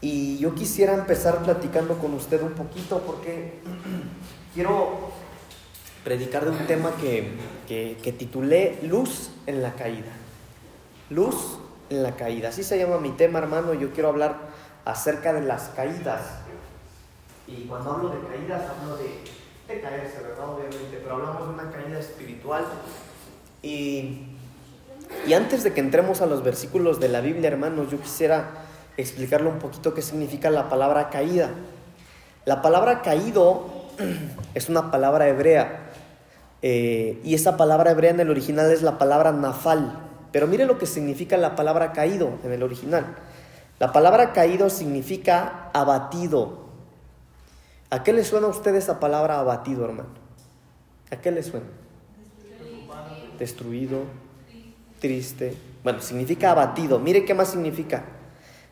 Y yo quisiera empezar platicando con usted un poquito porque quiero predicar de un tema que, que, titulé Luz en la caída. Luz en la caída. Así se llama mi tema, hermano. Yo quiero hablar acerca de las caídas. Y cuando hablo de caídas, hablo de, de caerse, ¿verdad? Obviamente, pero hablamos de una caída espiritual. Y, y antes de que entremos a los versículos de la Biblia, hermanos, yo quisiera explicarle un poquito qué significa la palabra caída. La palabra caído es una palabra hebrea. Eh, y esa palabra hebrea en el original es la palabra nafal. Pero mire lo que significa la palabra caído en el original. La palabra caído significa abatido. ¿A qué le suena a usted esa palabra abatido, hermano? ¿A qué le suena? Destruido, triste. Bueno, significa abatido. Mire qué más significa.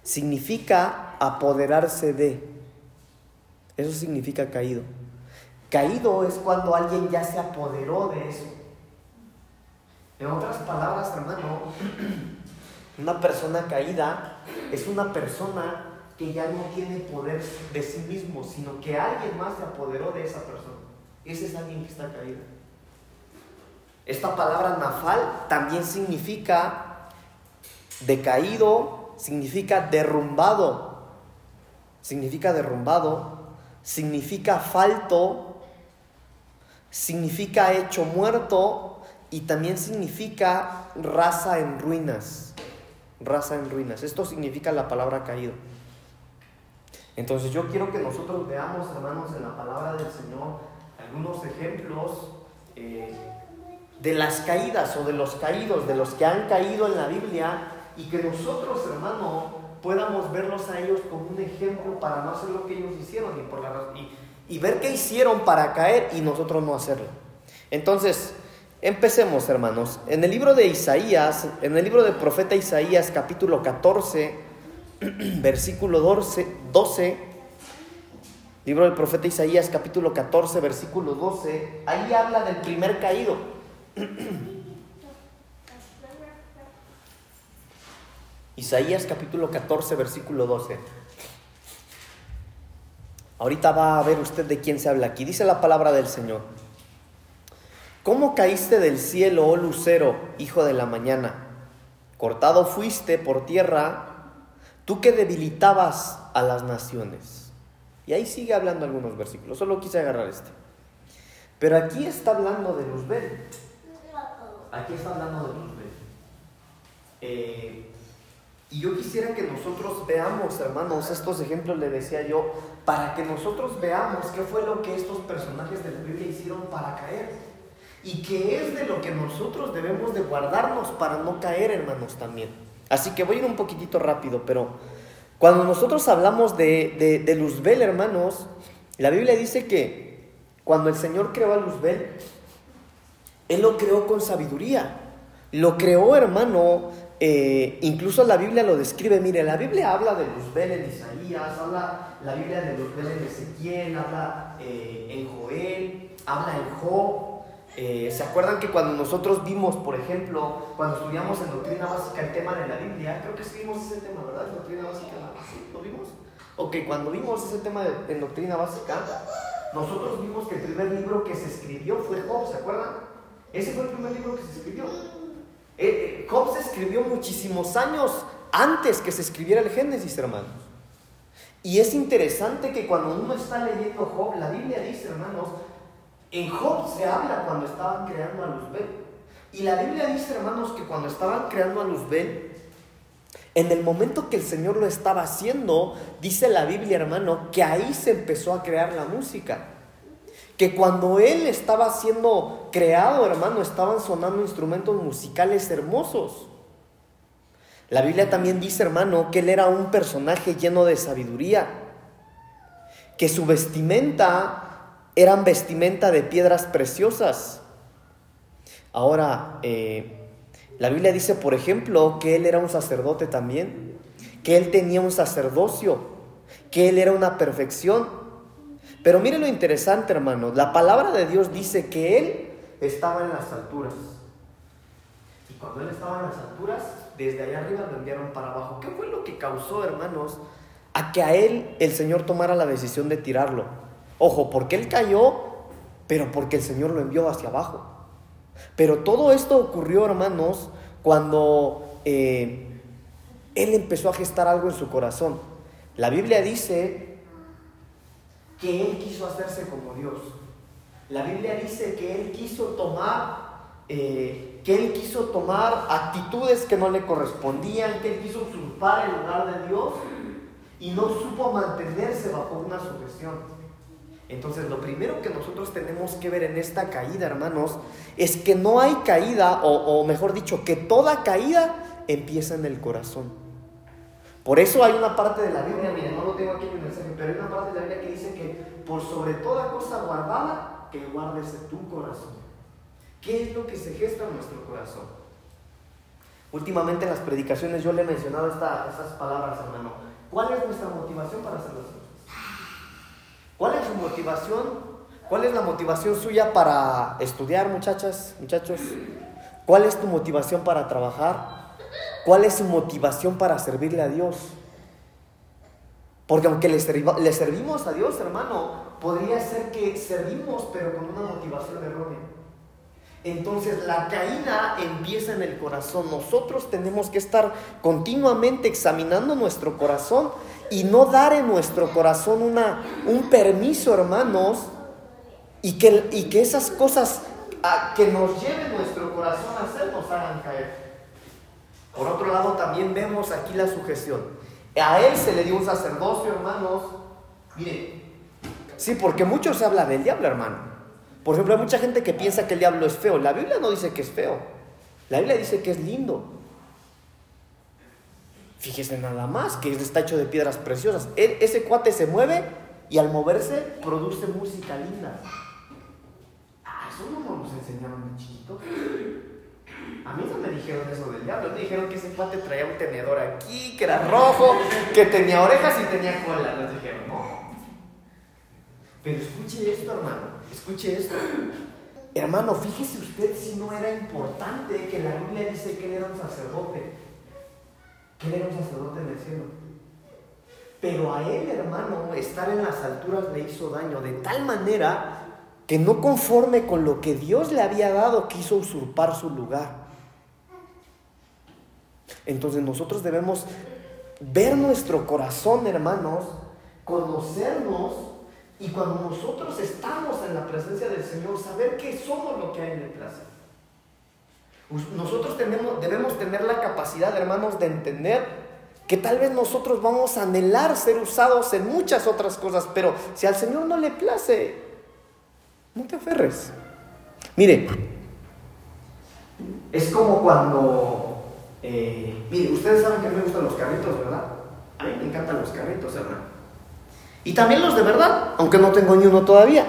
Significa apoderarse de. Eso significa caído. Caído es cuando alguien ya se apoderó de eso. En otras palabras, hermano, una persona caída es una persona que ya no tiene poder de sí mismo, sino que alguien más se apoderó de esa persona. Ese es alguien que está caído. Esta palabra nafal también significa decaído, significa derrumbado, significa derrumbado, significa falto, significa hecho muerto y también significa raza en ruinas. Raza en ruinas. Esto significa la palabra caído. Entonces yo quiero que nosotros veamos, hermanos, en la palabra del Señor algunos ejemplos eh, de las caídas o de los caídos, de los que han caído en la Biblia y que nosotros, hermano, podamos verlos a ellos como un ejemplo para no hacer lo que ellos hicieron y, por la, y, y ver qué hicieron para caer y nosotros no hacerlo. Entonces, empecemos hermanos. En el libro de Isaías, en el libro del profeta Isaías capítulo 14, versículo 12, 12, libro del profeta Isaías capítulo 14, versículo 12, ahí habla del primer caído. Isaías capítulo 14, versículo 12. Ahorita va a ver usted de quién se habla aquí. Dice la palabra del Señor. ¿Cómo caíste del cielo, oh lucero, hijo de la mañana? Cortado fuiste por tierra, tú que debilitabas a las naciones. Y ahí sigue hablando algunos versículos, solo quise agarrar este. Pero aquí está hablando de Luzbel. Aquí está hablando de Luzbel. Eh, y yo quisiera que nosotros veamos, hermanos, estos ejemplos, le decía yo, para que nosotros veamos qué fue lo que estos personajes de la Biblia hicieron para caer. Y qué es de lo que nosotros debemos de guardarnos para no caer, hermanos, también. Así que voy a ir un poquitito rápido, pero cuando nosotros hablamos de, de, de Luzbel, hermanos, la Biblia dice que cuando el Señor creó a Luzbel, Él lo creó con sabiduría. Lo creó, hermano, eh, incluso la Biblia lo describe, mire, la Biblia habla de Luzbel en Isaías, habla la Biblia de Luzbel en Ezequiel, habla eh, en Joel, habla en Job. Eh, ¿Se acuerdan que cuando nosotros vimos, por ejemplo, cuando estudiamos en Doctrina Básica el tema de la Biblia, creo que escribimos ese tema, ¿verdad? En Doctrina Básica, ¿lo vimos? Ok, cuando vimos ese tema de, en Doctrina Básica, nosotros vimos que el primer libro que se escribió fue Job, ¿se acuerdan? Ese fue el primer libro que se escribió. Eh, eh, Job se escribió muchísimos años antes que se escribiera el Génesis, hermanos. Y es interesante que cuando uno está leyendo Job, la Biblia dice, hermanos, en Job se habla cuando estaban creando a Luzbel. Y la Biblia dice, hermanos, que cuando estaban creando a Luzbel, en el momento que el Señor lo estaba haciendo, dice la Biblia, hermano, que ahí se empezó a crear la música que cuando él estaba siendo creado, hermano, estaban sonando instrumentos musicales hermosos. La Biblia también dice, hermano, que él era un personaje lleno de sabiduría, que su vestimenta eran vestimenta de piedras preciosas. Ahora, eh, la Biblia dice, por ejemplo, que él era un sacerdote también, que él tenía un sacerdocio, que él era una perfección. Pero mire lo interesante, hermano. La palabra de Dios dice que Él estaba en las alturas. Y cuando Él estaba en las alturas, desde allá arriba lo enviaron para abajo. ¿Qué fue lo que causó, hermanos, a que a él el Señor tomara la decisión de tirarlo. Ojo, porque él cayó, pero porque el Señor lo envió hacia abajo. Pero todo esto ocurrió, hermanos, cuando eh, él empezó a gestar algo en su corazón. La Biblia dice que él quiso hacerse como Dios. La Biblia dice que él quiso tomar, eh, que él quiso tomar actitudes que no le correspondían, que él quiso usurpar el lugar de Dios y no supo mantenerse bajo una sujeción. Entonces lo primero que nosotros tenemos que ver en esta caída, hermanos, es que no hay caída, o, mejor dicho, que toda caída empieza en el corazón. Por eso hay una parte de la Biblia, miren, no lo tengo aquí en el mensaje, pero hay una parte de la Biblia que dice que por sobre toda cosa guardada, que guardes tu corazón. ¿Qué es lo que se gesta en nuestro corazón? Últimamente en las predicaciones yo le he mencionado estas palabras, hermano. ¿Cuál es nuestra motivación para hacer las cosas? ¿Cuál es su motivación? ¿Cuál es la motivación suya para estudiar, muchachas, muchachos? ¿Cuál es tu motivación para trabajar? ¿Cuál es su motivación para servirle a Dios? Porque aunque le, servimos a Dios, hermano, podría ser que servimos pero con una motivación errónea. Entonces la caída empieza en el corazón. Nosotros tenemos que estar continuamente examinando nuestro corazón y no dar en nuestro corazón una, un permiso, hermanos, y que, y que esas cosas que nos lleven nuestro corazón a hacer nos hagan caer. Por otro lado, también vemos aquí la sujeción. A él se le dio un sacerdocio, hermanos. Miren, Sí, porque mucho se habla del diablo, hermano. Por ejemplo, hay mucha gente que piensa que el diablo es feo. La Biblia no dice que es feo. La Biblia dice que es lindo. Fíjese nada más que está hecho de piedras preciosas. ese cuate se mueve y al moverse produce música linda. Ah, eso no nos enseñaron de chiquito. A mí no me dijeron eso del diablo. Me dijeron que ese cuate traía un tenedor aquí, que era rojo, que tenía orejas y tenía cola. Les dijeron, no. Pero escuche esto, hermano, escuche esto. Hermano, fíjese usted si no era importante que la Biblia dice que él era un sacerdote, que él era un sacerdote en el cielo. Pero a él, hermano, estar en las alturas le hizo daño de tal manera que no conforme con lo que Dios le había dado, quiso usurpar su lugar. Entonces nosotros debemos ver nuestro corazón, hermanos, conocernos y cuando nosotros estamos en la presencia del Señor, saber que somos lo que hay en el plaza. Nosotros tenemos, debemos tener la capacidad, hermanos, de entender que tal vez nosotros vamos a anhelar ser usados en muchas otras cosas, pero si al Señor no le place, no te aferres. Mire, es como cuando, eh, mire, ustedes saben que a mí me gustan los carritos, ¿verdad? A mí me encantan los carritos, hermano. Y también los de verdad, aunque no tengo ni uno todavía.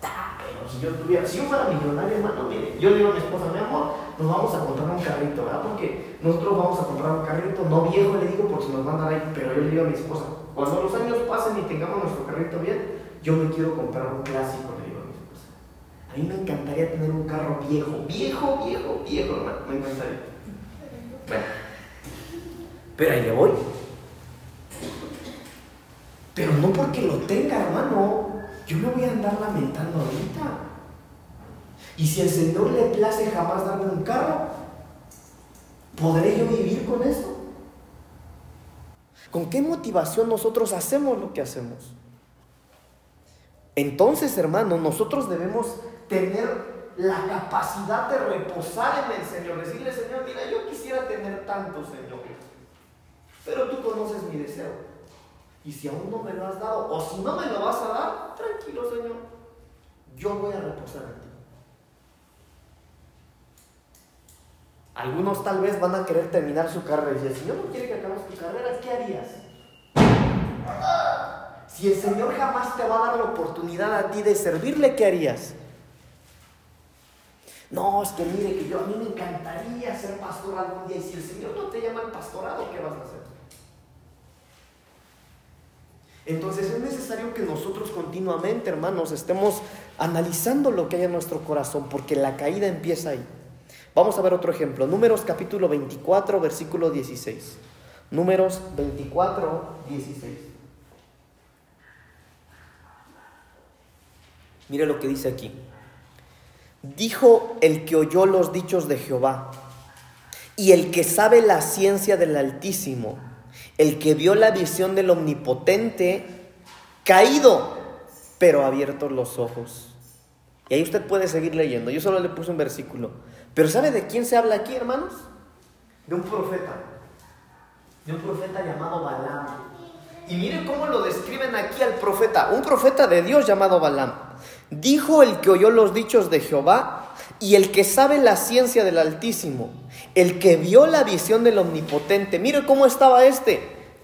Pero si yo tuviera, si yo fuera millonario, hermano, mire, yo le digo a mi esposa, mi amor, nos vamos a comprar un carrito, ¿verdad? Porque nosotros vamos a comprar un carrito, no viejo, le digo, porque nos van a dar ahí, pero yo le digo a mi esposa, cuando los años pasen y tengamos nuestro carrito bien, yo me quiero comprar un clásico, le digo a mi esposa. A mí me encantaría tener un carro viejo, viejo, viejo, viejo, hermano, me encantaría. Bueno, pero ahí le voy. Pero no porque lo tenga, hermano, yo me voy a andar lamentando ahorita. Y si el Señor le place jamás darme un carro, ¿podré yo vivir con eso? ¿Con qué motivación nosotros hacemos lo que hacemos? Entonces, hermano, nosotros debemos tener la capacidad de reposar en el Señor, decirle, Señor, mira, yo quisiera tener tanto, Señor, pero tú conoces mi deseo. Y si aún no me lo has dado, o si no me lo vas a dar, tranquilo, Señor. Yo voy a reposar en ti. Algunos tal vez van a querer terminar su carrera y si Señor no quiere que acabes tu carrera, ¿qué harías? Si el Señor jamás te va a dar la oportunidad a ti de servirle, ¿qué harías? No, es que mire que yo a mí me encantaría ser pastor algún día y si el Señor no te llama al pastorado, ¿qué vas a hacer? Entonces es necesario que nosotros continuamente, hermanos, estemos analizando lo que hay en nuestro corazón, porque la caída empieza ahí. Vamos a ver otro ejemplo. Números capítulo 24, versículo 16. Números 24, 16. Mire lo que dice aquí. Dijo el que oyó los dichos de Jehová y el que sabe la ciencia del Altísimo, el que vio la visión del Omnipotente, caído, pero abiertos los ojos. Y ahí usted puede seguir leyendo. Yo solo le puse un versículo. Pero ¿sabe de quién se habla aquí, hermanos? De un profeta. De un profeta llamado Balaam. Y mire cómo lo describen aquí al profeta. Un profeta de Dios llamado Balaam. Dijo el que oyó los dichos de Jehová y el que sabe la ciencia del Altísimo, el que vio la visión del Omnipotente. Mire cómo estaba este,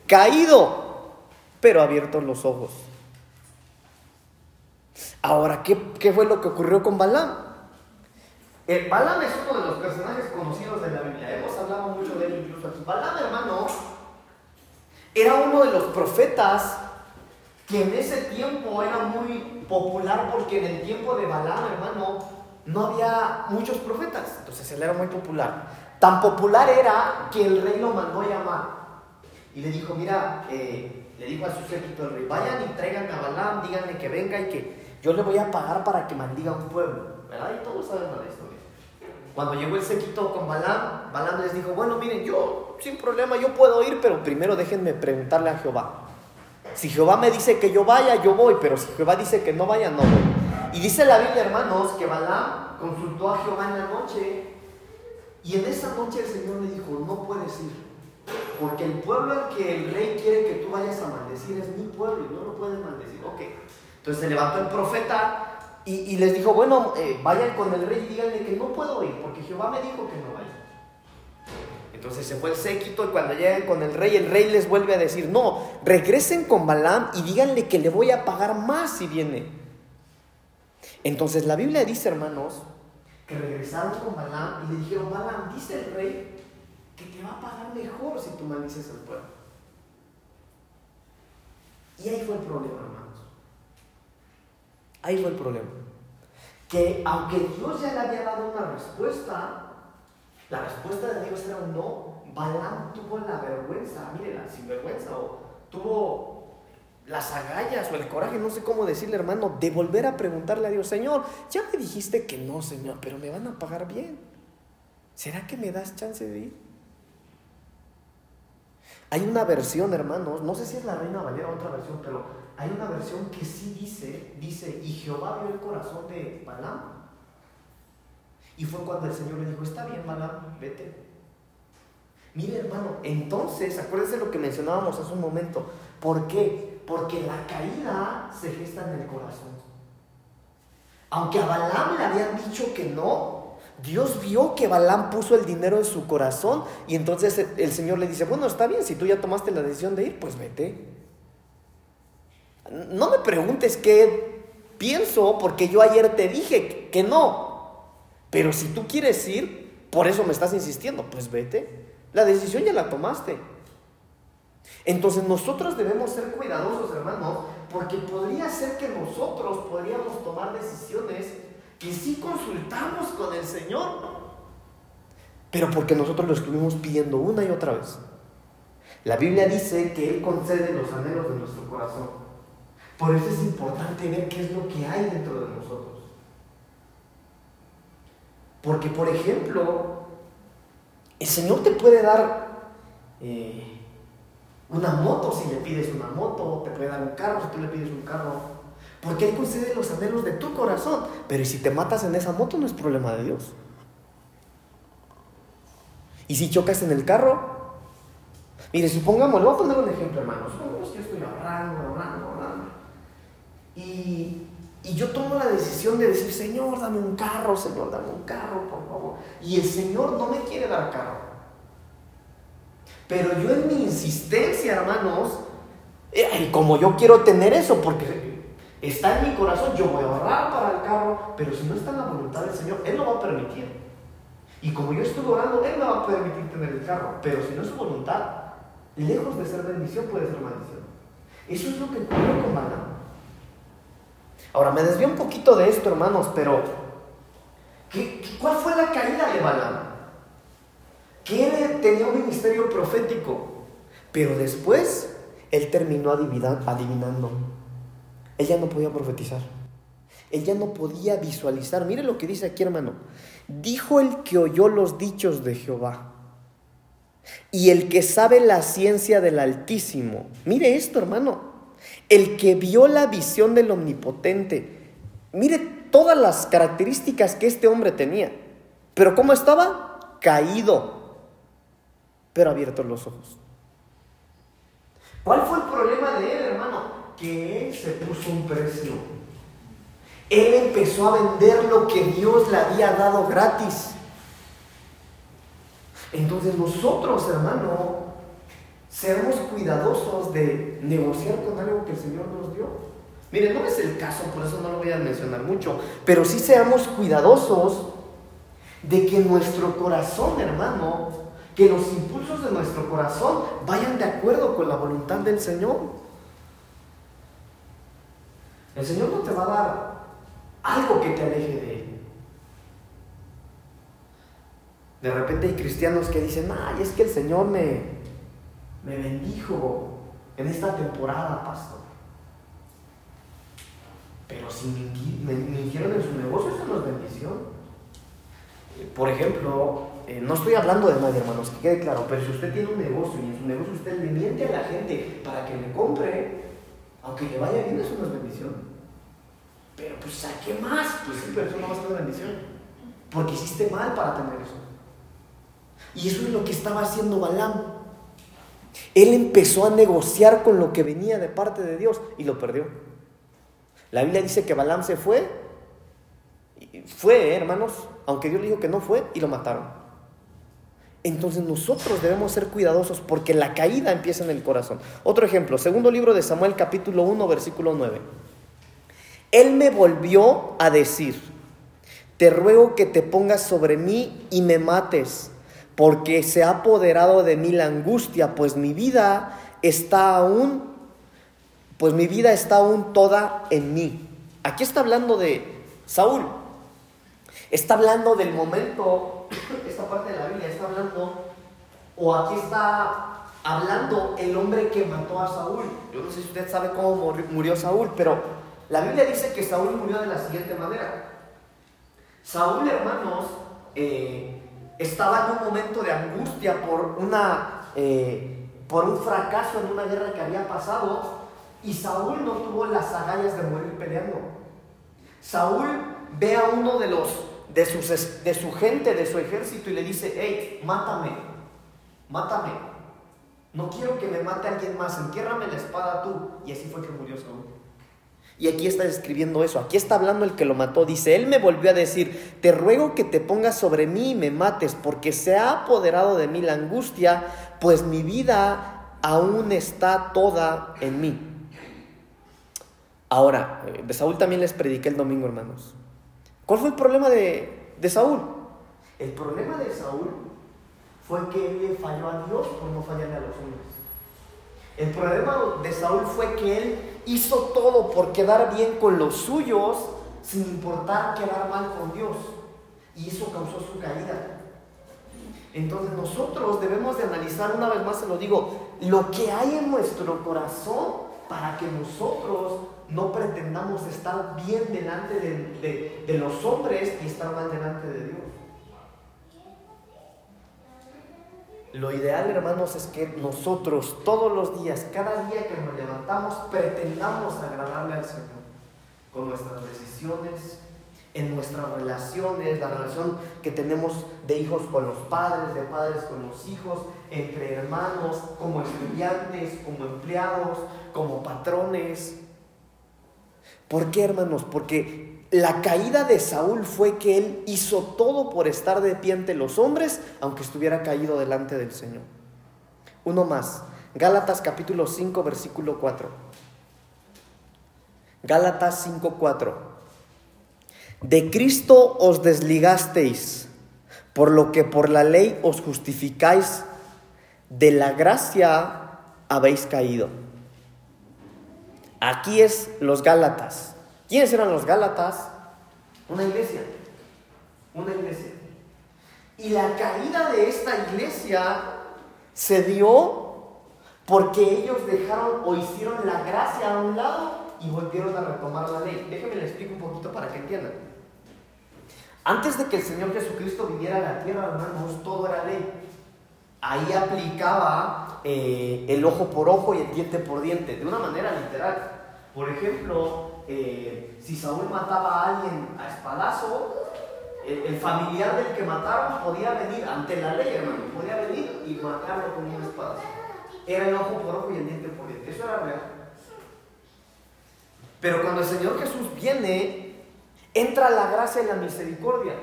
caído, pero abiertos los ojos. Ahora, ¿qué, fue lo que ocurrió con Balaam? El Balaam es uno de los personajes conocidos de la Biblia. Hemos hablado mucho de él incluso aquí. Balaam, hermano, era uno de los profetas que en ese tiempo era muy popular porque en el tiempo de Balaam, hermano, no había muchos profetas. Entonces él era muy popular. Tan popular era que el rey lo mandó a llamar. Y le dijo, mira, eh, le dijo a su séquito el rey, vayan y traigan a Balaam, díganle que venga y que yo le voy a pagar para que maldiga un pueblo. ¿Verdad? Y todos sabemos la historia. Cuando llegó el sequito con Balaam, Balaam les dijo, bueno, miren, yo sin problema, yo puedo ir, pero primero déjenme preguntarle a Jehová. Si Jehová me dice que yo vaya, yo voy, pero si Jehová dice que no vaya, no voy. Y dice la Biblia, hermanos, que Balaam consultó a Jehová en la noche y en esa noche el Señor le dijo, no puedes ir, porque el pueblo al que el rey quiere que tú vayas a maldecir es mi pueblo y no lo puedes maldecir. Ok, entonces se levantó el profeta y, les dijo, bueno, eh, vayan con el rey y díganle que no puedo ir, porque Jehová me dijo que no vaya. Entonces se fue el séquito y cuando llegan con el rey, el rey les vuelve a decir, no, regresen con Balaam y díganle que le voy a pagar más si viene. Entonces la Biblia dice, hermanos, que regresaron con Balaam y le dijeron, Balaam, dice el rey que te va a pagar mejor si tú maldices al pueblo. Y ahí fue el problema, hermano. Ahí fue el problema. Que aunque Dios ya le había dado una respuesta, la respuesta de Dios era no. Balaam tuvo la vergüenza, mire, la sinvergüenza, o tuvo las agallas o el coraje, no sé cómo decirle, hermano, de volver a preguntarle a Dios, Señor, ya me dijiste que no, Señor, pero me van a pagar bien. ¿Será que me das chance de ir? Hay una versión, hermanos, no sé si es la Reina Valera o otra versión, pero hay una versión que sí dice, dice, y Jehová vio el corazón de Balaam. Y fue cuando el Señor le dijo, está bien, Balaam, vete. Mire, hermano, entonces, acuérdense lo que mencionábamos hace un momento. ¿Por qué? Porque la caída se gesta en el corazón. Aunque a Balaam le habían dicho que no, Dios vio que Balaam puso el dinero en su corazón y entonces el Señor le dice, bueno, está bien, si tú ya tomaste la decisión de ir, pues vete. No me preguntes qué pienso, porque yo ayer te dije que no. Pero si tú quieres ir, por eso me estás insistiendo, pues vete. La decisión ya la tomaste. Entonces nosotros debemos ser cuidadosos, hermanos, porque podría ser que nosotros podríamos tomar decisiones que sí consultamos con el Señor, pero porque nosotros lo estuvimos pidiendo una y otra vez. La Biblia dice que Él concede los anhelos de nuestro corazón. Por eso es importante ver qué es lo que hay dentro de nosotros. Porque, por ejemplo, el Señor te puede dar eh, una moto si le pides una moto, te puede dar un carro si tú le pides un carro. Porque Él concede los anhelos de tu corazón. Pero si te matas en esa moto no es problema de Dios. Y si chocas en el carro, mire, supongamos, le voy a poner un ejemplo, hermanos. Supongamos que estoy ahorrando, ahorrando, y, yo tomo la decisión de decir, Señor, dame un carro, Señor, dame un carro, por favor. Y el Señor no me quiere dar carro. Pero yo en mi insistencia, hermanos, eh, como yo quiero tener eso, porque está en mi corazón, yo voy a ahorrar para el carro, pero si no está en la voluntad del Señor, Él lo va a permitir. Y como yo estoy orando, Él me va a permitir tener el carro, pero si no es su voluntad, lejos de ser bendición, puede ser maldición. Eso es lo que ocurrió con Balaam. Ahora, me desvío un poquito de esto, hermanos, pero cuál fue la caída de Balaam? Que él tenía un ministerio profético, Pero después él terminó adivinando. Ella no podía profetizar. Ella no podía visualizar. Mire lo que dice aquí, hermano. Dijo el que oyó los dichos de Jehová y el que sabe la ciencia del Altísimo. Mire esto, hermano. El que vio la visión del Omnipotente. Mire todas las características que este hombre tenía. Pero ¿cómo estaba? Caído, pero abiertos los ojos. ¿Cuál fue el problema de él, hermano? Que él se puso un precio. Él empezó a vender lo que Dios le había dado gratis. Entonces nosotros, hermano, seremos cuidadosos de negociar con algo que el Señor nos dio. Mire, no es el caso, por eso no lo voy a mencionar mucho, pero sí seamos cuidadosos de que nuestro corazón, hermano, que los impulsos de nuestro corazón vayan de acuerdo con la voluntad del Señor. El Señor no te va a dar algo que te aleje de Él. De repente hay cristianos que dicen, ay, es que el Señor me, me bendijo en esta temporada, pastor. Pero si mintieron en su negocio, eso no es bendición. Por ejemplo, eh, no estoy hablando de nadie, hermanos, que quede claro, pero si usted tiene un negocio y en su negocio usted le miente a la gente para que le compre, aunque le vaya bien, eso no es bendición. Pero pues saque más, pues sí, pero eso no va a ser bendición. Porque hiciste mal para tener eso. Y eso es lo que estaba haciendo Balaam. Él empezó a negociar con lo que venía de parte de Dios y lo perdió. La Biblia dice que Balaam se fue. Fue, ¿eh, hermanos, aunque Dios le dijo que no fue y lo mataron. Entonces nosotros debemos ser cuidadosos porque la caída empieza en el corazón. Otro ejemplo, segundo libro de Samuel capítulo 1 versículo 9. Él me volvió a decir, te ruego que te pongas sobre mí y me mates porque se ha apoderado de mí la angustia, pues mi vida está aún, pues mi vida está aún toda en mí. Aquí está hablando de Saúl. Está hablando del momento, esta parte de la Biblia está hablando, o aquí está hablando el hombre que mató a Saúl. Yo no sé si usted sabe cómo murió Saúl, pero la Biblia dice que Saúl murió de la siguiente manera. Saúl, hermanos, eh, estaba en un momento de angustia por, una, eh, por un fracaso en una guerra que había pasado y Saúl no tuvo las agallas de morir peleando. Saúl ve a uno de los de, sus, de su gente, de su ejército y le dice, hey, mátame, mátame. No quiero que me mate alguien más, entiérrame la espada tú. Y así fue que murió Saúl. Y aquí está escribiendo eso, aquí está hablando el que lo mató. Dice, él me volvió a decir, te ruego que te pongas sobre mí y me mates, porque se ha apoderado de mí la angustia, pues mi vida aún está toda en mí. Ahora, eh, de Saúl también les prediqué el domingo, hermanos. ¿Cuál fue el problema de, de Saúl? El problema de Saúl fue que él le falló a Dios por no fallarle a los hombres. El problema de Saúl fue que él hizo todo por quedar bien con los suyos sin importar quedar mal con Dios. Y eso causó su caída. Entonces nosotros debemos de analizar, una vez más se lo digo, lo que hay en nuestro corazón para que nosotros no pretendamos estar bien delante de, de los hombres y estar mal delante de Dios. Lo ideal, hermanos, es que nosotros todos los días, cada día que nos levantamos, pretendamos agradarle al Señor con nuestras decisiones, en nuestras relaciones, la relación que tenemos de hijos con los padres, de padres con los hijos, entre hermanos, como estudiantes, como empleados, como patrones. ¿Por qué, hermanos? Porque la caída de Saúl fue que él hizo todo por estar de pie ante los hombres, aunque estuviera caído delante del Señor. Uno más, Gálatas capítulo 5, versículo 4. Gálatas 5, 4. De Cristo os desligasteis, por lo que por la ley os justificáis, de la gracia habéis caído. Aquí es los Gálatas. ¿Quiénes eran los Gálatas? Una iglesia. Una iglesia. Y la caída de esta iglesia se dio Porque ellos dejaron o hicieron la gracia a un lado y volvieron a retomar la ley. Déjenme le explico un poquito para que entiendan. Antes de que el Señor Jesucristo viniera a la tierra, hermanos, todo era ley. Ahí aplicaba eh, el ojo por ojo y el diente por diente, de una manera literal. Por ejemplo, eh, si Saúl mataba a alguien a espadazo, el, familiar del que mataron podía venir ante la ley, hermano, podía venir y matarlo con una espada. Era el ojo por ojo y el diente por diente. Eso era real. Pero cuando el Señor Jesús viene, entra la gracia y la misericordia.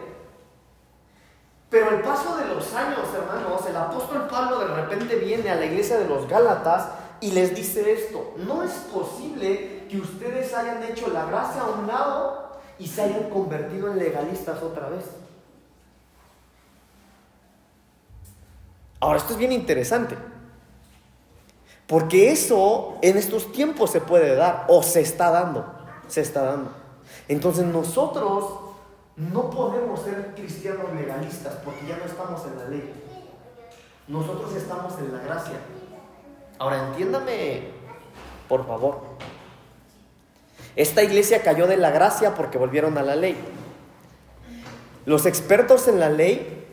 Pero el paso de los años, hermanos, el apóstol Pablo de repente viene a la iglesia de los Gálatas y les dice esto, no es posible que ustedes hayan hecho la gracia a un lado y se hayan convertido en legalistas otra vez. Ahora, esto es bien interesante. Porque eso en estos tiempos se puede dar o se está dando, se está dando. Entonces nosotros no podemos ser cristianos legalistas porque ya no estamos en la ley. Nosotros estamos en la gracia. Ahora entiéndame, por favor. Esta iglesia cayó de la gracia porque volvieron a la ley. Los expertos en la ley,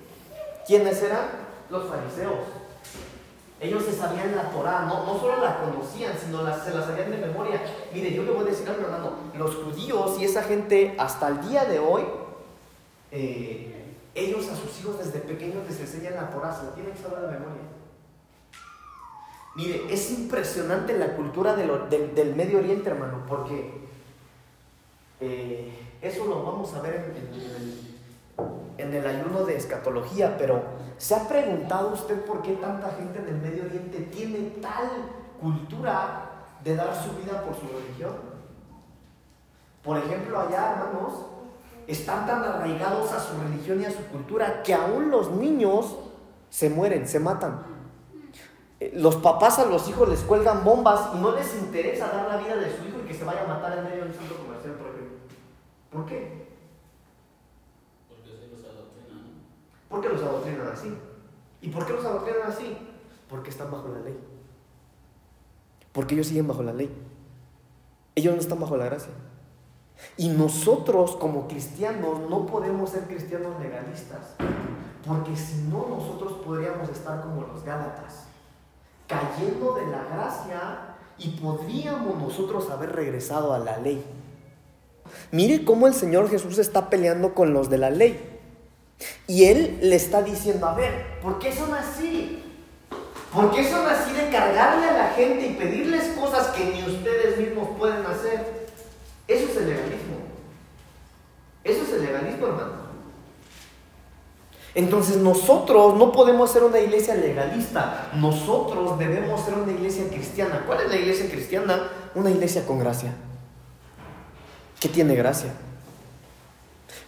¿quiénes eran? Los fariseos. Ellos se sabían la Torah, no, solo la conocían, sino se la sabían de memoria. Mire, yo le voy a decir algo, hermano. Los judíos y esa gente hasta el día de hoy, eh, ellos a sus hijos desde pequeños les enseñan la Torah, se la tienen que saber de memoria. Mire, es impresionante la cultura del Medio Oriente, hermano, porque eh, eso lo vamos a ver en el ayuno de escatología, pero ¿Se ha preguntado usted por qué tanta gente en el Medio Oriente tiene tal cultura de dar su vida por su religión? Por ejemplo, allá, hermanos, están tan arraigados a su religión y a su cultura que aún los niños se mueren, se matan. Eh, los papás a los hijos les cuelgan bombas y no les interesa dar la vida de su hijo y que se vaya a matar en medio del ejemplo. ¿Por qué? ¿Por qué los adoctrinan así? ¿Y por qué los adoctrinan así? Porque están bajo la ley. Porque ellos siguen bajo la ley. Ellos no están bajo la gracia. Y nosotros como cristianos no podemos ser cristianos legalistas. Porque si no, nosotros podríamos estar como los Gálatas, cayendo de la gracia y podríamos nosotros haber regresado a la ley. Mire cómo el Señor Jesús está peleando con los de la ley. Y él le está diciendo, a ver, ¿por qué son así? ¿Por qué son así de cargarle a la gente y pedirles cosas que ni ustedes mismos pueden hacer? Eso es el legalismo. Eso es el legalismo, hermano. Entonces nosotros no podemos ser una iglesia legalista, nosotros debemos ser una iglesia cristiana. ¿Cuál es la iglesia cristiana? Una iglesia con gracia. ¿Qué tiene gracia?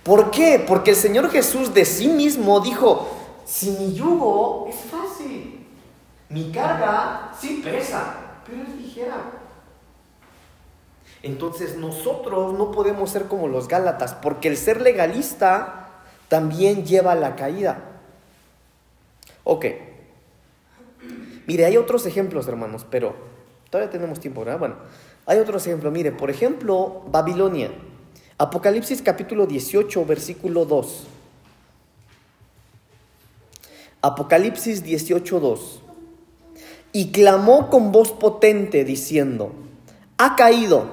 ¿Por qué? Porque el Señor Jesús de sí mismo dijo, si mi yugo es fácil, mi carga sí pesa, pero es ligera. Entonces nosotros no podemos ser como los Gálatas, porque el ser legalista también lleva a la caída. Ok. Mire, hay otros ejemplos, hermanos, pero todavía tenemos tiempo, ¿verdad? Bueno, hay otros ejemplos. Mire, por ejemplo, Babilonia. Apocalipsis capítulo 18, versículo 2. Apocalipsis 18, 2. Y clamó con voz potente diciendo, ha caído,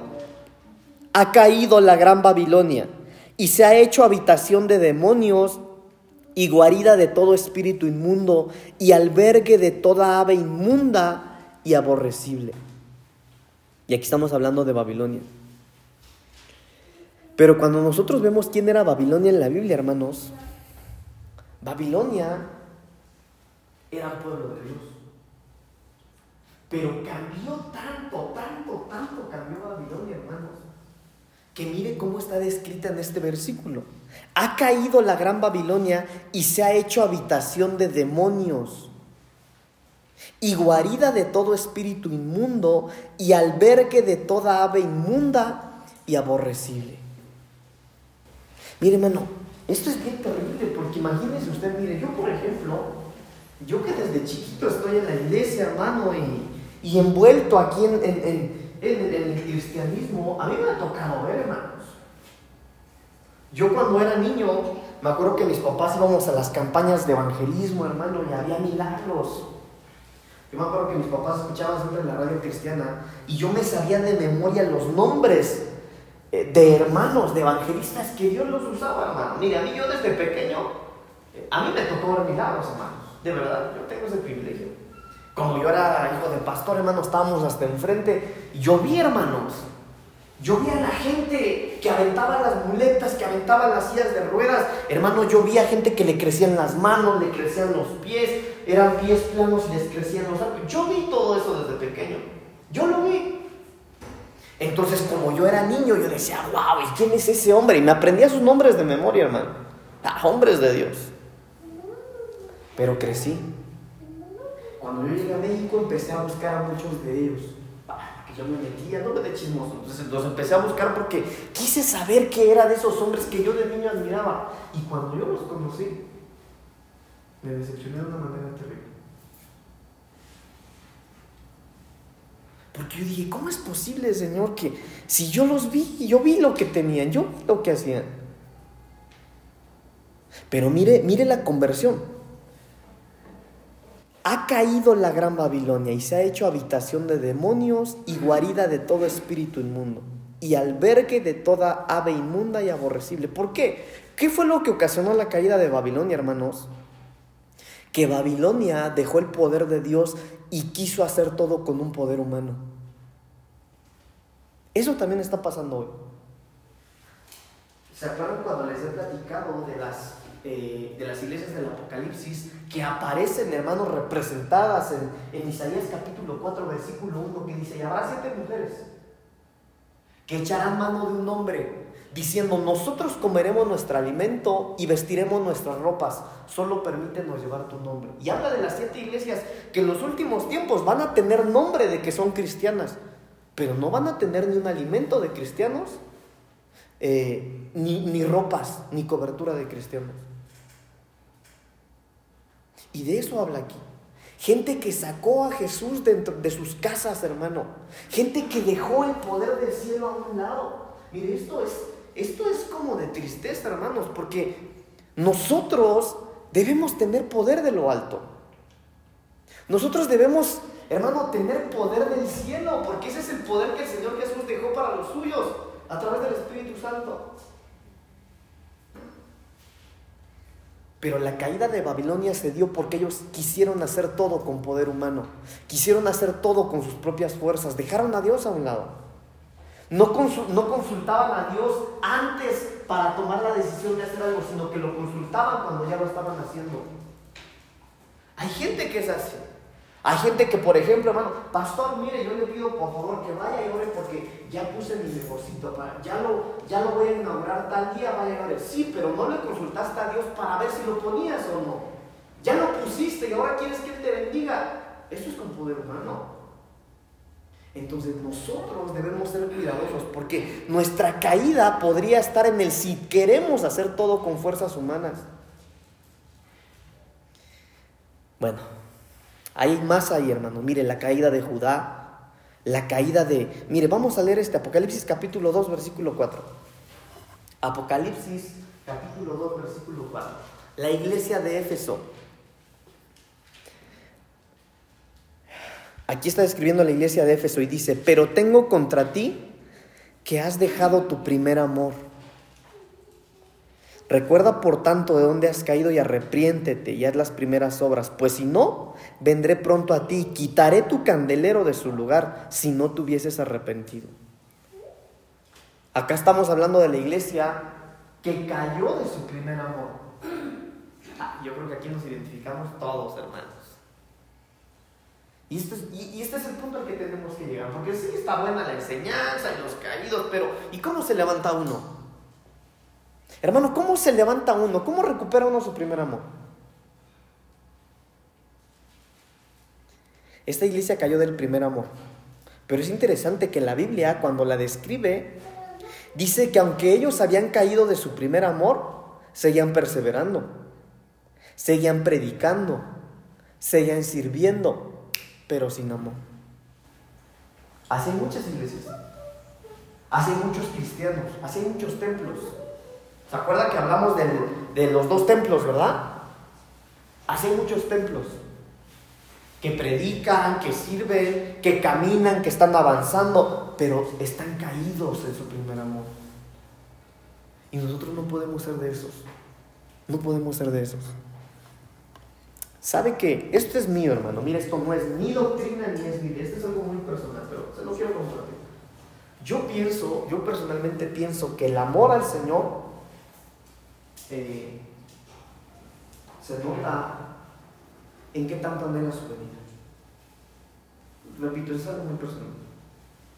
ha caído la gran Babilonia y se ha hecho habitación de demonios y guarida de todo espíritu inmundo y albergue de toda ave inmunda y aborrecible. Y aquí estamos hablando de Babilonia. Pero cuando nosotros vemos quién era Babilonia en la Biblia, hermanos, Babilonia era pueblo de Dios. Pero cambió tanto, tanto, tanto cambió Babilonia, hermanos, que mire cómo está descrita en este versículo. Ha caído la gran Babilonia y se ha hecho habitación de demonios y guarida de todo espíritu inmundo y albergue de toda ave inmunda y aborrecible. Mire, hermano, esto es bien terrible porque imagínese usted, mire, yo por ejemplo, yo que desde chiquito estoy en la iglesia, hermano, y, y envuelto aquí en, en, el cristianismo, a mí me ha tocado ver, hermanos. Yo cuando era niño, me acuerdo que mis papás íbamos a las campañas de evangelismo, hermano, y había milagros. Yo me acuerdo que mis papás escuchaban siempre la radio cristiana y yo me sabía de memoria los nombres eh, de hermanos, de evangelistas que Dios los usaba, hermano. Mire, a mí yo desde pequeño, eh, a mí me tocó ver milagros, hermanos. De verdad, yo tengo ese privilegio. Como yo era hijo de pastor, hermano, estábamos hasta enfrente. Y yo vi, hermanos, yo vi a la gente que aventaba las muletas, que aventaba las sillas de ruedas. Hermano, yo vi a gente que le crecían las manos, le crecían los pies, eran pies planos y les crecían los arcos. Yo vi todo eso desde pequeño. Yo lo vi. Entonces, como yo era niño, yo decía, wow, ¿y quién es ese hombre? Y me aprendía sus nombres de memoria, hermano. Ah, hombres de Dios. Pero crecí. Cuando yo llegué a México empecé a buscar a muchos de ellos. Yo me metía, no me de chismoso. Entonces los empecé a buscar porque quise saber qué era de esos hombres que yo de niño admiraba. Y cuando yo los conocí, me decepcioné de una manera terrible. Porque yo dije, ¿cómo es posible, Señor, que si yo los vi, yo vi lo que tenían, yo vi lo que hacían? Pero mire, mire la conversión. Ha caído la gran Babilonia y se ha hecho habitación de demonios y guarida de todo espíritu inmundo y albergue de toda ave inmunda y aborrecible. ¿Por qué? ¿Qué fue lo que ocasionó la caída de Babilonia, hermanos? Que Babilonia dejó el poder de Dios y quiso hacer todo con un poder humano. Eso también está pasando hoy. ¿Se acuerdan cuando les he platicado de las eh, de las iglesias del Apocalipsis que aparecen, hermanos, representadas en, Isaías capítulo 4, versículo 1, que dice, y habrá siete mujeres que echarán mano de un hombre, diciendo, nosotros comeremos nuestro alimento y vestiremos nuestras ropas, solo permítenos llevar tu nombre. Y habla de las siete iglesias que en los últimos tiempos van a tener nombre de que son cristianas, pero no van a tener ni un alimento de cristianos, eh, ni, ni ropas, ni cobertura de cristianos. Y de eso habla aquí. Gente que sacó a Jesús dentro de sus casas, hermano. Gente que dejó el poder del cielo a un lado. Mire, esto es, esto es como de tristeza, hermanos, porque nosotros debemos tener poder de lo alto. Nosotros debemos, hermano, tener poder del cielo, porque ese es el poder que el Señor Jesús dejó para los suyos a través del Espíritu Santo. Pero la caída de Babilonia se dio porque ellos quisieron hacer todo con poder humano, quisieron hacer todo con sus propias fuerzas, dejaron a Dios a un lado. No, no consultaban a Dios antes para tomar la decisión de hacer algo, sino que lo consultaban cuando ya lo estaban haciendo. Hay gente que es así. Hay gente que, por ejemplo, hermano, pastor, mire, yo le pido por favor que vaya y ore porque ya puse mi negocito, ya, lo, ya lo voy a inaugurar tal día, vaya a llegar. Sí, pero no le consultaste a Dios para ver si lo ponías o no. Ya lo pusiste y ahora quieres que Él te bendiga. Eso es con poder humano. Entonces nosotros debemos ser cuidadosos porque nuestra caída podría estar en el si queremos hacer todo con fuerzas humanas. Bueno, hay más ahí, hermano. Mire, la caída de Judá, la caída de... Mire, vamos a leer este Apocalipsis capítulo 2, versículo 4. Apocalipsis capítulo 2, versículo 4. La iglesia de Éfeso. Aquí está describiendo la iglesia de Éfeso y dice, pero tengo contra ti que has dejado tu primer amor. Recuerda por tanto de dónde has caído y arrepiéntete y haz las primeras obras, pues si no, vendré pronto a ti y quitaré tu candelero de su lugar si no te hubieses arrepentido. Acá estamos hablando de la iglesia que cayó de su primer amor. Ah, yo creo que aquí nos identificamos todos, hermanos. Y este, es, y este es el punto al que tenemos que llegar, porque sí está buena la enseñanza y los caídos, pero ¿y cómo se levanta uno? Hermano, ¿cómo se levanta uno? ¿Cómo recupera uno su primer amor? Esta iglesia cayó del primer amor. Pero es interesante que la Biblia, cuando la describe, dice que aunque ellos habían caído de su primer amor, seguían perseverando, seguían predicando, seguían sirviendo, pero sin amor. Así hay muchas iglesias. Así muchos cristianos. Así hay muchos templos. ¿Se acuerda que hablamos de los dos templos, verdad? Hay muchos templos que predican, que sirven, que caminan, que están avanzando, pero están caídos en su primer amor. Y nosotros no podemos ser de esos. No podemos ser de esos. ¿Sabe que Esto es mío, hermano. Mira, esto no es ni doctrina ni es Biblia. Esto es algo muy personal, pero se lo quiero compartir. Yo pienso, yo personalmente pienso que el amor al Señor eh, se nota en qué tanto anhela su venida. Repito, es algo muy personal.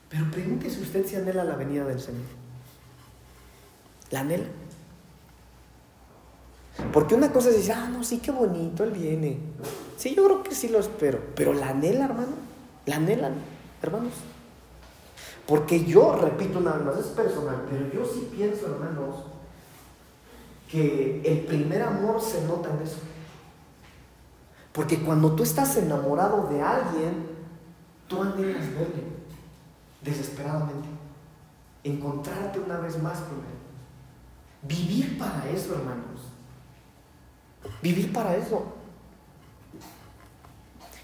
Pero pregúntese usted si anhela la venida del Señor. ¿La anhela? Porque una cosa es decir, ah, no, sí, qué bonito, Él viene. Sí, yo creo que sí lo espero. Pero la anhela, hermano. La anhelan, hermanos. Porque yo, repito una vez más, es personal, pero yo sí pienso, hermanos, que el primer amor se nota en eso. Porque cuando tú estás enamorado de alguien, tú anhelas verle desesperadamente. Encontrarte una vez más con él. Vivir para eso, hermanos. Vivir para eso.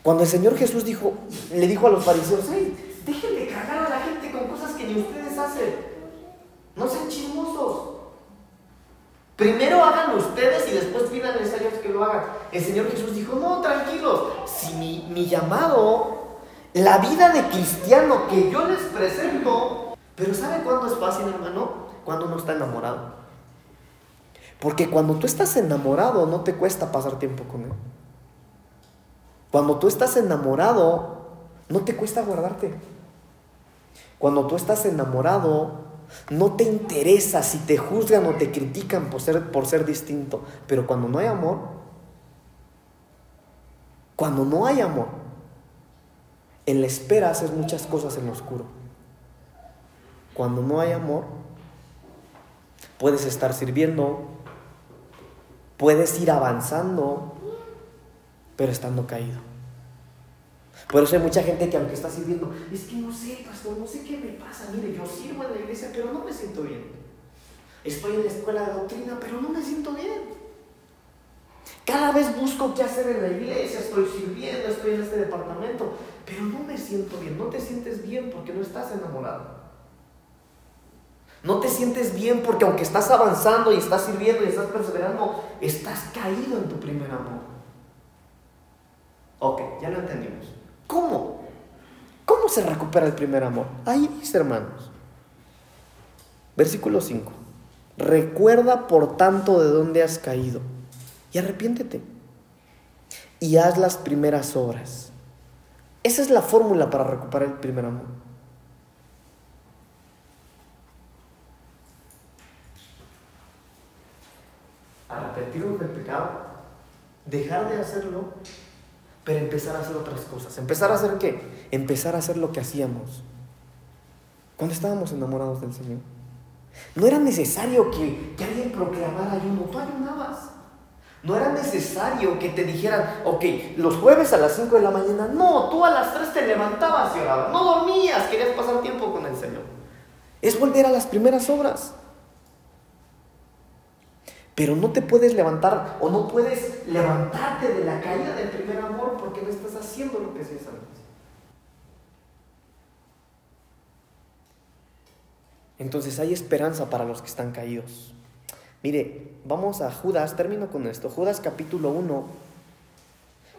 Cuando el Señor Jesús dijo, le dijo a los fariseos, hey, dejen de cargar a la gente con cosas que ni ustedes hacen. No sean chismosos. Primero hagan ustedes y después pidan necesarios que lo hagan. El Señor Jesús dijo, no, tranquilos, si mi, mi llamado, la vida de cristiano que yo les presento, pero ¿sabe cuándo es fácil, hermano? Cuando uno está enamorado. Porque cuando tú estás enamorado no te cuesta pasar tiempo con él. Cuando tú estás enamorado no te cuesta guardarte. Cuando tú estás enamorado no te interesa si te juzgan o te critican por ser, por ser distinto. Pero cuando no hay amor, cuando no hay amor, en la espera haces muchas cosas en lo oscuro. Cuando no hay amor, puedes estar sirviendo, puedes ir avanzando, pero estando caído. Por eso hay mucha gente que aunque está sirviendo, es que no sé, pastor, no sé qué me pasa. Mire, yo sirvo en la iglesia, pero no me siento bien. Estoy en la escuela de doctrina, pero no me siento bien. Cada vez busco qué hacer en la iglesia, estoy sirviendo, estoy en este departamento, pero no me siento bien. No te sientes bien porque no estás enamorado. No te sientes bien porque aunque estás avanzando y estás sirviendo y estás perseverando, estás caído en tu primer amor. Ok, ya lo entendimos. ¿Cómo? ¿Cómo se recupera el primer amor? Ahí dice, hermanos. Versículo 5. Recuerda por tanto de dónde has caído y arrepiéntete y haz las primeras obras. Esa es la fórmula para recuperar el primer amor. Arrepentirnos del pecado, dejar de hacerlo pero empezar a hacer otras cosas. ¿Empezar a hacer qué? Empezar a hacer lo que hacíamos cuando estábamos enamorados del Señor. No era necesario que, que alguien proclamara ayuno, tú ayunabas. No era necesario que te dijeran, ok, los jueves a las 5 de la mañana, no, tú a las 3 te levantabas y orabas, no dormías, querías pasar tiempo con el Señor. Es volver a las primeras obras. Pero no te puedes levantar o no puedes levantarte de la caída del primer amor porque no estás haciendo lo que hacías antes. Entonces hay esperanza para los que están caídos. Mire, vamos a Judas, termino con esto. Judas capítulo 1,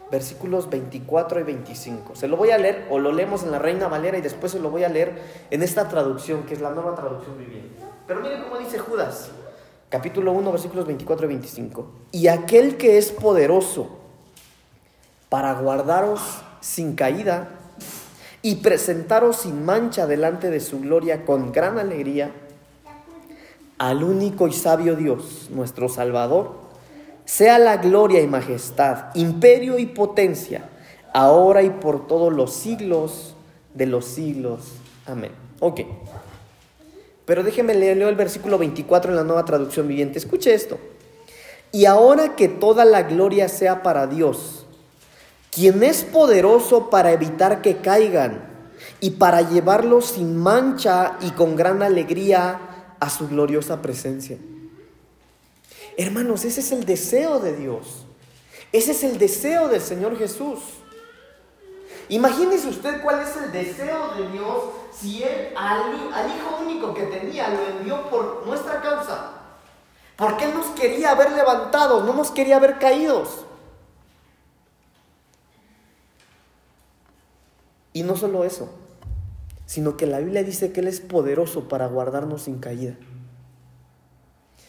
versículos 24 y 25. Se lo voy a leer o lo leemos en la Reina Valera y después se lo voy a leer en esta traducción, que es la nueva traducción viviente. Pero mire cómo dice Judas capítulo 1, versículos 24 y 25. Y aquel que es poderoso para guardaros sin caída y presentaros sin mancha delante de su gloria con gran alegría, al único y sabio Dios, nuestro Salvador, sea la gloria y majestad, imperio y potencia, ahora y por todos los siglos de los siglos. Amén. Ok. Pero déjeme leer el versículo 24 en la nueva traducción viviente. Escuche esto. Y ahora que toda la gloria sea para Dios, quien es poderoso para evitar que caigan y para llevarlo sin mancha y con gran alegría a su gloriosa presencia. Hermanos, ese es el deseo de Dios. Ese es el deseo del Señor Jesús. Imagínese usted cuál es el deseo de Dios si Él al, Hijo único que tenía lo envió por nuestra causa. Porque Él nos quería ver levantados, no nos quería ver caídos. Y no solo eso, sino que la Biblia dice que Él es poderoso para guardarnos sin caída.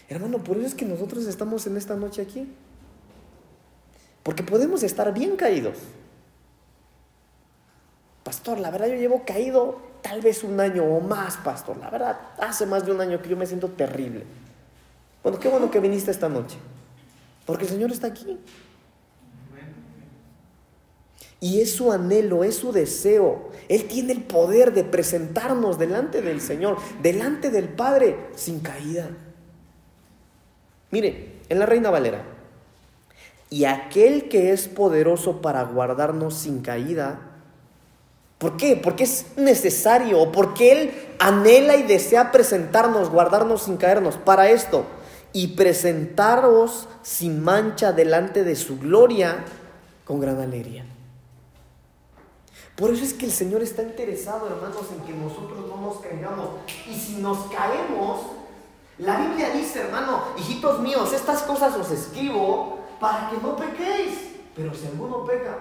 Hermano, por eso es que nosotros estamos en esta noche aquí. Porque podemos estar bien caídos. Pastor, la verdad yo llevo caído tal vez un año o más, pastor. La verdad, hace más de un año que yo me siento terrible. Bueno, qué bueno que viniste esta noche. Porque el Señor está aquí. Y es su anhelo, es su deseo. Él tiene el poder de presentarnos delante del Señor, delante del Padre, sin caída. Mire, en la Reina Valera, y aquel que es poderoso para guardarnos sin caída, ¿por qué? Porque es necesario, o porque Él anhela y desea presentarnos, guardarnos sin caernos, para esto, y presentaros sin mancha delante de su gloria con gran alegría. Por eso es que el Señor está interesado, hermanos, en que nosotros no nos caigamos. Y si nos caemos, la Biblia dice, hermano, hijitos míos, estas cosas os escribo para que no pequéis. Pero si alguno peca,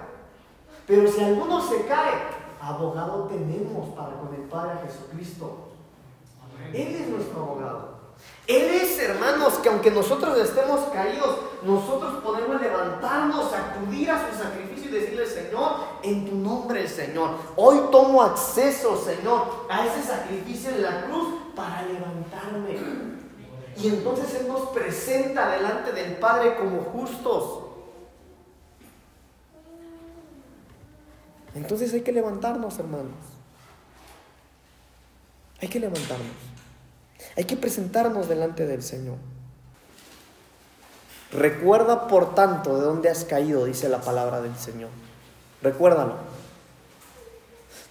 pero si alguno se cae, abogado tenemos para con el Padre Jesucristo. Él es nuestro abogado. Él es, hermanos, que aunque nosotros estemos caídos, nosotros podemos levantarnos, acudir a su sacrificio y decirle, Señor, en tu nombre, Señor, hoy tomo acceso, Señor, a ese sacrificio en la cruz para levantarme. Y entonces Él nos presenta delante del Padre como justos. Entonces hay que levantarnos, hermanos. Hay que levantarnos. Hay que presentarnos delante del Señor. Recuerda, por tanto, de dónde has caído, dice la palabra del Señor. Recuérdalo.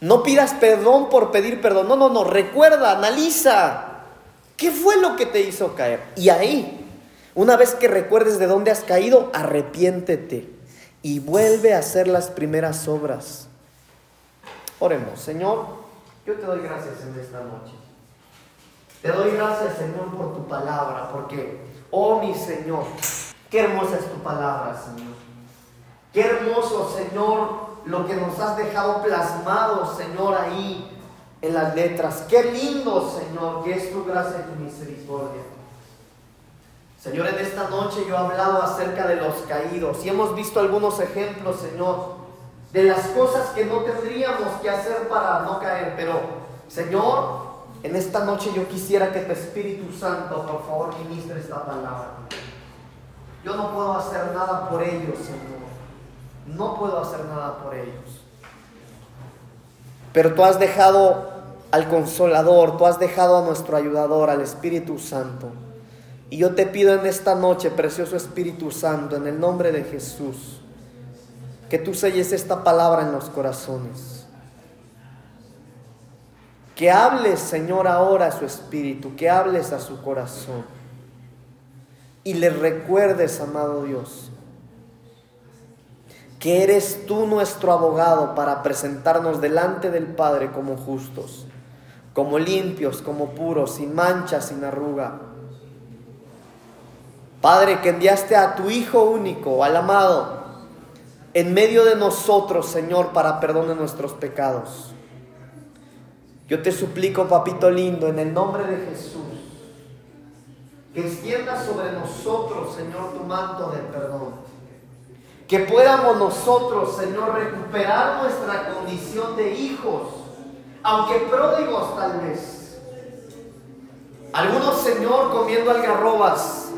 No pidas perdón por pedir perdón. No, no, no. Recuerda, analiza. ¿Qué fue lo que te hizo caer? Y ahí, una vez que recuerdes de dónde has caído, arrepiéntete y vuelve a hacer las primeras obras. Oremos, Señor, yo te doy gracias en esta noche. Te doy gracias, Señor, por tu palabra, porque, oh mi Señor, qué hermosa es tu palabra, Señor. Qué hermoso, Señor, lo que nos has dejado plasmado, Señor, ahí en las letras. Qué lindo, Señor, que es tu gracia y tu misericordia. Señor, en esta noche yo he hablado acerca de los caídos y hemos visto algunos ejemplos, Señor, de las cosas que no tendríamos que hacer para no caer. Pero, Señor, en esta noche yo quisiera que tu Espíritu Santo, por favor, ministre esta palabra. Yo no puedo hacer nada por ellos, Señor. No puedo hacer nada por ellos. Pero tú has dejado al consolador, tú has dejado a nuestro ayudador, al Espíritu Santo. Y yo te pido en esta noche, precioso Espíritu Santo, en el nombre de Jesús, que tú selles esta palabra en los corazones. Que hables, Señor, ahora a su espíritu, que hables a su corazón. Y le recuerdes, amado Dios, que eres tú nuestro abogado para presentarnos delante del Padre como justos, como limpios, como puros, sin mancha, sin arruga. Padre, que enviaste a tu Hijo único, al amado, en medio de nosotros, Señor, para perdón de nuestros pecados. Yo te suplico, papito lindo, en el nombre de Jesús, que extiendas sobre nosotros, Señor, tu manto de perdón que podamos nosotros, Señor, recuperar nuestra condición de hijos, aunque pródigos tal vez. Algunos, Señor, comiendo algarrobas,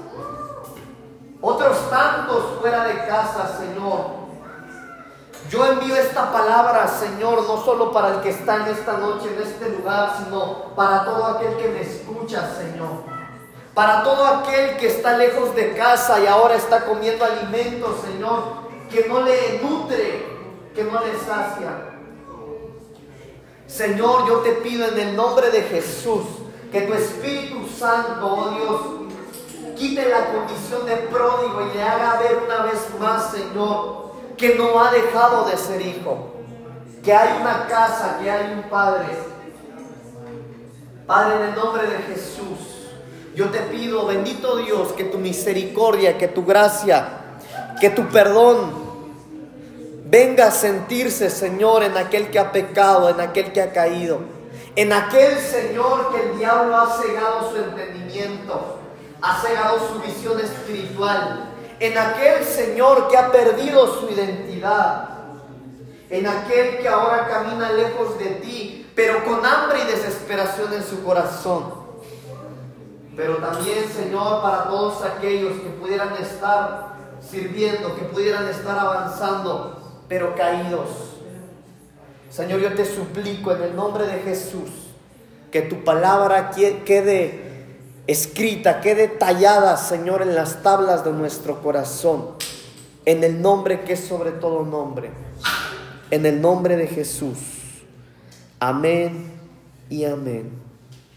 otros tantos fuera de casa, Señor. Yo envío esta palabra, Señor, no solo para el que está en esta noche, en este lugar, sino para todo aquel que me escucha, Señor. Para todo aquel que está lejos de casa y ahora está comiendo alimentos, Señor, que no le nutre, que no le sacia. Señor, yo te pido en el nombre de Jesús que tu Espíritu Santo, oh Dios, quite la condición de pródigo y le haga ver una vez más, Señor, que no ha dejado de ser hijo, que hay una casa, que hay un Padre. Padre, en el nombre de Jesús, yo te pido, bendito Dios, que tu misericordia, que tu gracia, que tu perdón venga a sentirse, Señor, en aquel que ha pecado, en aquel que ha caído, en aquel Señor que el diablo ha cegado su entendimiento ha cegado su visión espiritual, en aquel Señor que ha perdido su identidad, en aquel que ahora camina lejos de ti, pero con hambre y desesperación en su corazón. Pero también, Señor, para todos aquellos que pudieran estar sirviendo, que pudieran estar avanzando, pero caídos. Señor, yo te suplico en el nombre de Jesús que tu palabra quede escrita, quede tallada, Señor, en las tablas de nuestro corazón, en el nombre que es sobre todo nombre, en el nombre de Jesús. Amén y amén.